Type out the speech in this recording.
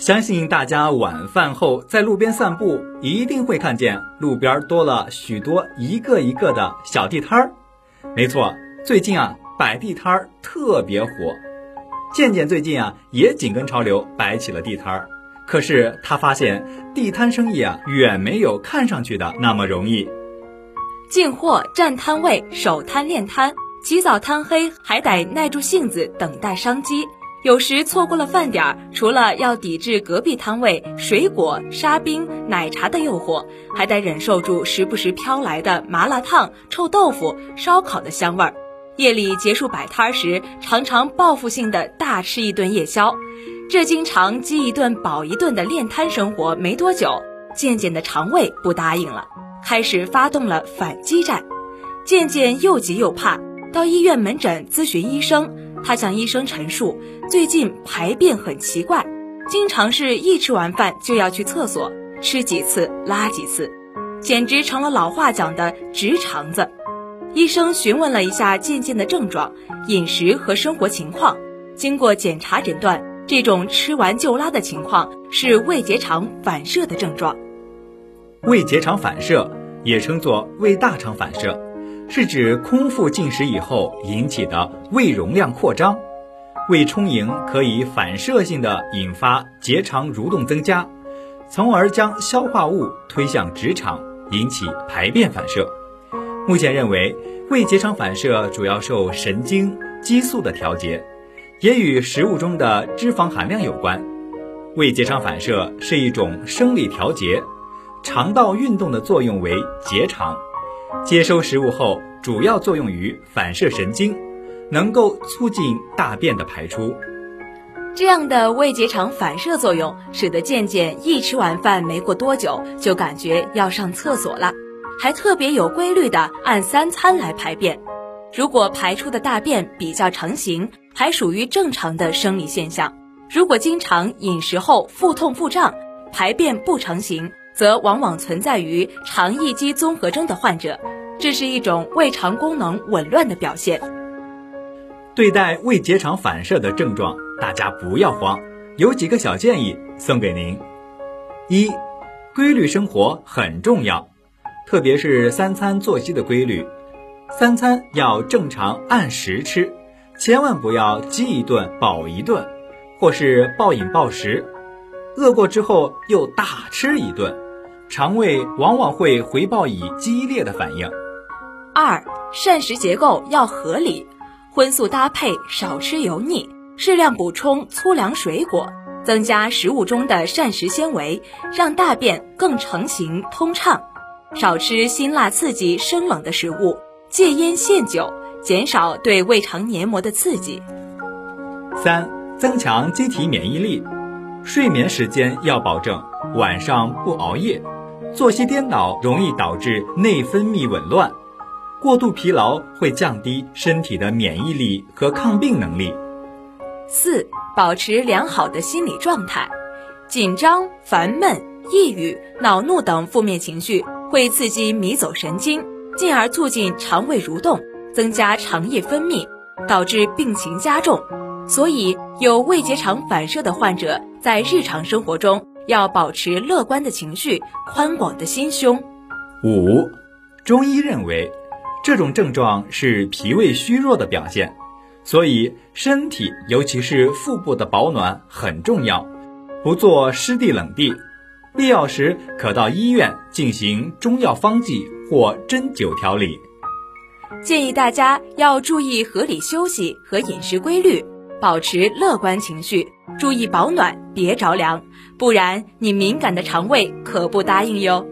相信大家晚饭后在路边散步，一定会看见路边多了许多一个一个的小地摊儿。没错，最近啊，摆地摊儿特别火。健健最近啊，也紧跟潮流摆起了地摊儿。可是他发现地摊生意啊，远没有看上去的那么容易。进货、占摊位、守摊练摊，起早贪黑，还得耐住性子等待商机。有时错过了饭点儿，除了要抵制隔壁摊位水果、沙冰、奶茶的诱惑，还得忍受住时不时飘来的麻辣烫、臭豆腐、烧烤的香味儿。夜里结束摆摊时，常常报复性的大吃一顿夜宵。这经常饥一顿饱一顿的练摊生活没多久，渐渐的肠胃不答应了，开始发动了反击战。渐渐又急又怕，到医院门诊咨询医生。他向医生陈述，最近排便很奇怪，经常是一吃完饭就要去厕所，吃几次拉几次，简直成了老话讲的直肠子。医生询问了一下渐渐的症状、饮食和生活情况，经过检查诊断，这种吃完就拉的情况是胃结肠反射的症状。胃结肠反射也称作胃大肠反射。是指空腹进食以后引起的胃容量扩张，胃充盈可以反射性的引发结肠蠕动增加，从而将消化物推向直肠，引起排便反射。目前认为，胃结肠反射主要受神经激素的调节，也与食物中的脂肪含量有关。胃结肠反射是一种生理调节，肠道运动的作用为结肠。接收食物后，主要作用于反射神经，能够促进大便的排出。这样的胃结肠反射作用，使得健健一吃完饭没过多久，就感觉要上厕所了，还特别有规律的按三餐来排便。如果排出的大便比较成型，还属于正常的生理现象；如果经常饮食后腹痛腹胀，排便不成形。则往往存在于肠易激综合征的患者，这是一种胃肠功能紊乱的表现。对待胃结肠反射的症状，大家不要慌，有几个小建议送给您：一、规律生活很重要，特别是三餐作息的规律，三餐要正常按时吃，千万不要饥一顿饱一顿，或是暴饮暴食，饿过之后又大吃一顿。肠胃往往会回报以激烈的反应。二、膳食结构要合理，荤素搭配，少吃油腻，适量补充粗粮水果，增加食物中的膳食纤维，让大便更成型通畅。少吃辛辣刺激、生冷的食物，戒烟限酒，减少对胃肠黏膜的刺激。三、增强机体免疫力，睡眠时间要保证，晚上不熬夜。作息颠倒容易导致内分泌紊乱，过度疲劳会降低身体的免疫力和抗病能力。四、保持良好的心理状态，紧张、烦闷、抑郁、恼怒等负面情绪会刺激迷走神经，进而促进肠胃蠕动，增加肠液分泌，导致病情加重。所以，有胃结肠反射的患者在日常生活中。要保持乐观的情绪，宽广的心胸。五，中医认为，这种症状是脾胃虚弱的表现，所以身体尤其是腹部的保暖很重要，不做湿地冷地，必要时可到医院进行中药方剂或针灸调理。建议大家要注意合理休息和饮食规律，保持乐观情绪。注意保暖，别着凉，不然你敏感的肠胃可不答应哟。